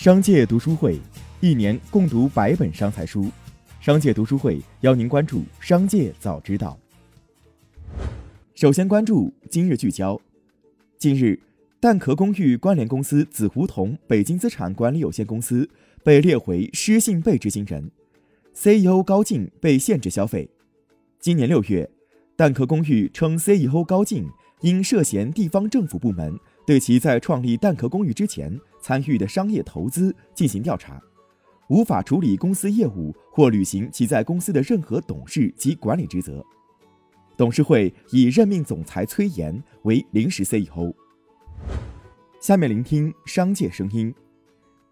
商界读书会，一年共读百本商财书。商界读书会邀您关注商界早知道。首先关注今日聚焦。近日，蛋壳公寓关联公司紫胡同北京资产管理有限公司被列回失信被执行人，CEO 高进被限制消费。今年六月，蛋壳公寓称 CEO 高进因涉嫌地方政府部门对其在创立蛋壳公寓之前。参与的商业投资进行调查，无法处理公司业务或履行其在公司的任何董事及管理职责。董事会已任命总裁崔岩为临时 CEO。下面聆听商界声音。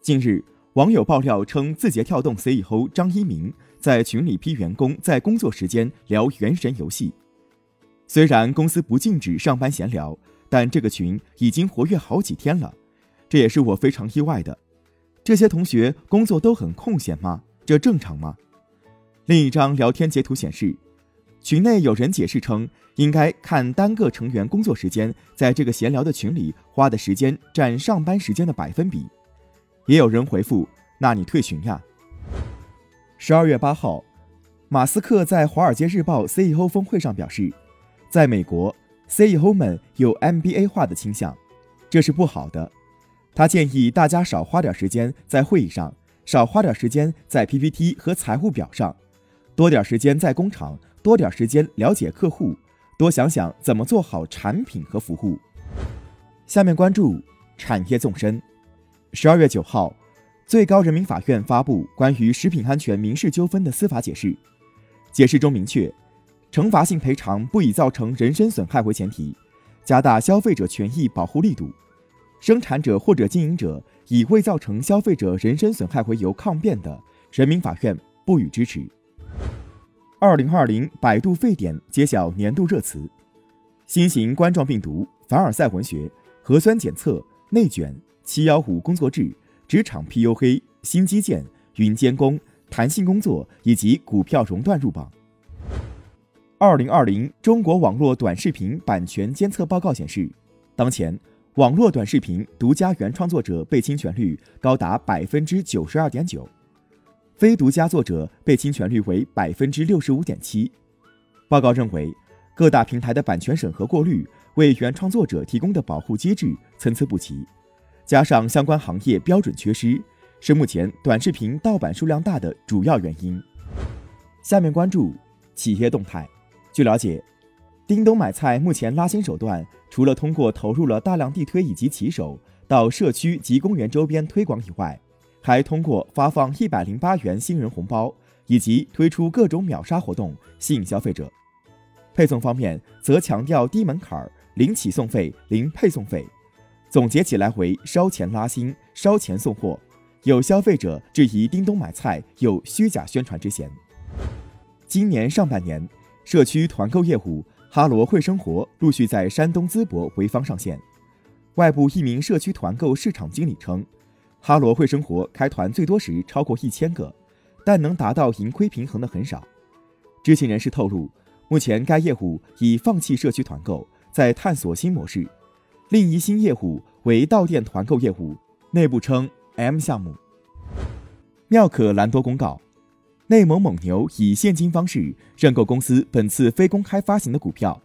近日，网友爆料称，字节跳动 CEO 张一鸣在群里批员工在工作时间聊《原神》游戏。虽然公司不禁止上班闲聊，但这个群已经活跃好几天了。这也是我非常意外的。这些同学工作都很空闲吗？这正常吗？另一张聊天截图显示，群内有人解释称，应该看单个成员工作时间在这个闲聊的群里花的时间占上班时间的百分比。也有人回复：“那你退群呀。”十二月八号，马斯克在《华尔街日报》CEO 峰会上表示，在美国，CEO 们有 MBA 化的倾向，这是不好的。他建议大家少花点时间在会议上，少花点时间在 PPT 和财务表上，多点时间在工厂，多点时间了解客户，多想想怎么做好产品和服务。下面关注产业纵深。十二月九号，最高人民法院发布关于食品安全民事纠纷的司法解释，解释中明确，惩罚性赔偿不以造成人身损害为前提，加大消费者权益保护力度。生产者或者经营者以未造成消费者人身损害为由抗辩的，人民法院不予支持。二零二零百度沸点揭晓年度热词：新型冠状病毒、凡尔赛文学、核酸检测、内卷、七幺五工作制、职场 PUA、新基建、云监工、弹性工作以及股票熔断入榜。二零二零中国网络短视频版权监测报告显示，当前。网络短视频独家原创作者被侵权率高达百分之九十二点九，非独家作者被侵权率为百分之六十五点七。报告认为，各大平台的版权审核过滤为原创作者提供的保护机制参差不齐，加上相关行业标准缺失，是目前短视频盗版数量大的主要原因。下面关注企业动态。据了解。叮咚买菜目前拉新手段，除了通过投入了大量地推以及骑手到社区及公园周边推广以外，还通过发放一百零八元新人红包以及推出各种秒杀活动吸引消费者。配送方面则强调低门槛、零起送费、零配送费，总结起来为烧钱拉新、烧钱送货。有消费者质疑叮咚买菜有虚假宣传之嫌。今年上半年，社区团购业务。哈罗会生活陆续在山东淄博潍坊上线。外部一名社区团购市场经理称，哈罗会生活开团最多时超过一千个，但能达到盈亏平衡的很少。知情人士透露，目前该业务已放弃社区团购，在探索新模式。另一新业务为到店团购业务，内部称 M 项目。妙可蓝多公告。内蒙蒙牛以现金方式认购公司本次非公开发行的股票，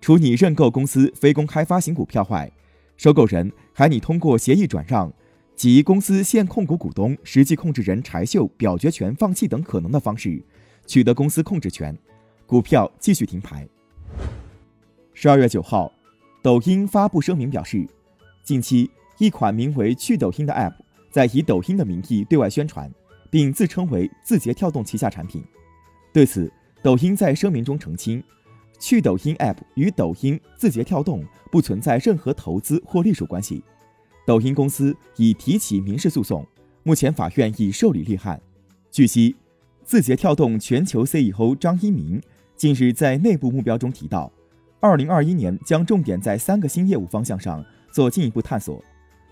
除拟认购公司非公开发行股票外，收购人还拟通过协议转让及公司现控股股东、实际控制人柴秀表决权放弃等可能的方式，取得公司控制权，股票继续停牌。十二月九号，抖音发布声明表示，近期一款名为“去抖音”的 App 在以抖音的名义对外宣传。并自称为字节跳动旗下产品。对此，抖音在声明中澄清，去抖音 App 与抖音、字节跳动不存在任何投资或隶属关系。抖音公司已提起民事诉讼，目前法院已受理立案。据悉，字节跳动全球 CEO 张一鸣近日在内部目标中提到，二零二一年将重点在三个新业务方向上做进一步探索，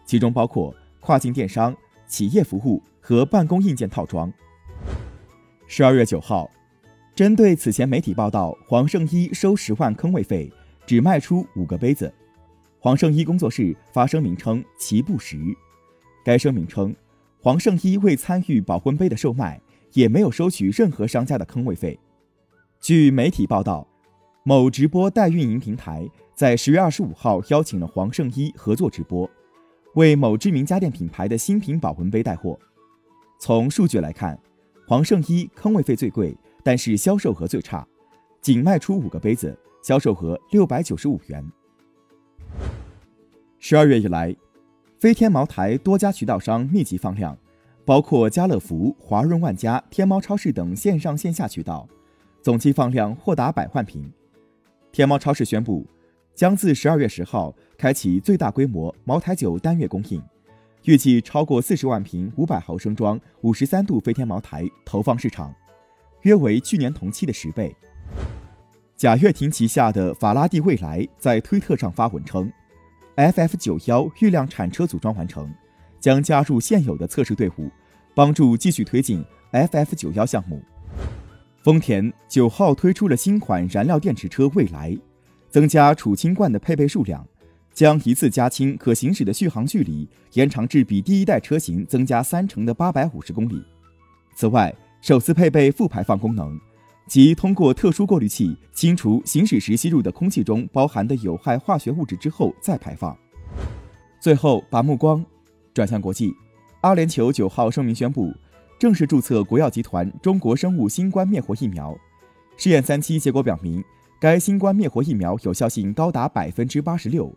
其中包括跨境电商、企业服务。和办公硬件套装。十二月九号，针对此前媒体报道黄圣依收十万坑位费，只卖出五个杯子，黄圣依工作室发声明称其不实。该声明称，黄圣依未参与保温杯的售卖，也没有收取任何商家的坑位费。据媒体报道，某直播代运营平台在十月二十五号邀请了黄圣依合作直播，为某知名家电品牌的新品保温杯带货。从数据来看，黄圣依坑位费最贵，但是销售额最差，仅卖出五个杯子，销售额六百九十五元。十二月以来，飞天茅台多家渠道商密集放量，包括家乐福、华润万家、天猫超市等线上线下渠道，总计放量或达百万瓶。天猫超市宣布，将自十二月十号开启最大规模茅台酒单月供应。预计超过四十万瓶五百毫升装五十三度飞天茅台投放市场，约为去年同期的十倍。贾跃亭旗下的法拉第未来在推特上发文称，FF 九幺预量产车组装完成，将加入现有的测试队伍，帮助继续推进 FF 九幺项目。丰田九号推出了新款燃料电池车未来，增加储氢罐的配备数量。将一次加氢可行驶的续航距离延长至比第一代车型增加三成的八百五十公里。此外，首次配备负排放功能，即通过特殊过滤器清除行驶时吸入的空气中包含的有害化学物质之后再排放。最后，把目光转向国际，阿联酋九号声明宣布，正式注册国药集团中国生物新冠灭活疫苗，试验三期结果表明，该新冠灭活疫苗有效性高达百分之八十六。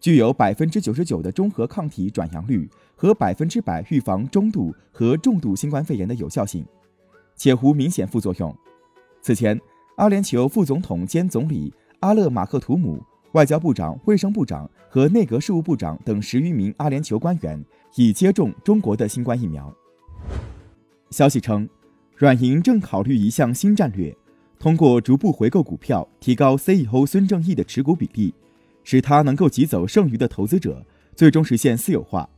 具有百分之九十九的中和抗体转阳率和百分之百预防中度和重度新冠肺炎的有效性，且无明显副作用。此前，阿联酋副总统兼总理阿勒马克图姆、外交部长、卫生部长和内阁事务部长等十余名阿联酋官员已接种中国的新冠疫苗。消息称，软银正考虑一项新战略，通过逐步回购股票，提高 CEO 孙正义的持股比例。使他能够挤走剩余的投资者，最终实现私有化。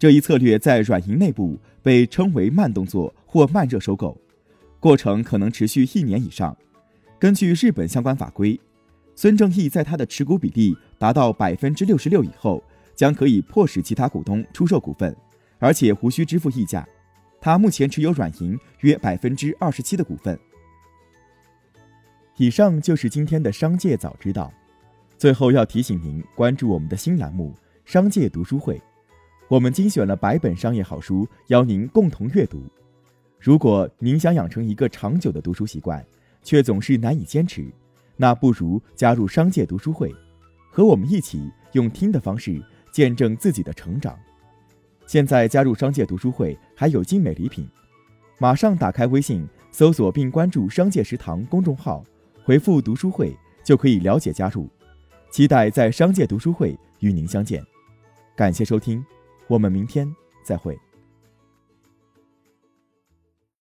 这一策略在软银内部被称为“慢动作”或“慢热收购”，过程可能持续一年以上。根据日本相关法规，孙正义在他的持股比例达到百分之六十六以后，将可以迫使其他股东出售股份，而且无需支付溢价。他目前持有软银约百分之二十七的股份。以上就是今天的商界早知道。最后要提醒您关注我们的新栏目《商界读书会》，我们精选了百本商业好书，邀您共同阅读。如果您想养成一个长久的读书习惯，却总是难以坚持，那不如加入商界读书会，和我们一起用听的方式见证自己的成长。现在加入商界读书会还有精美礼品，马上打开微信搜索并关注“商界食堂”公众号，回复“读书会”就可以了解加入。期待在商界读书会与您相见，感谢收听，我们明天再会。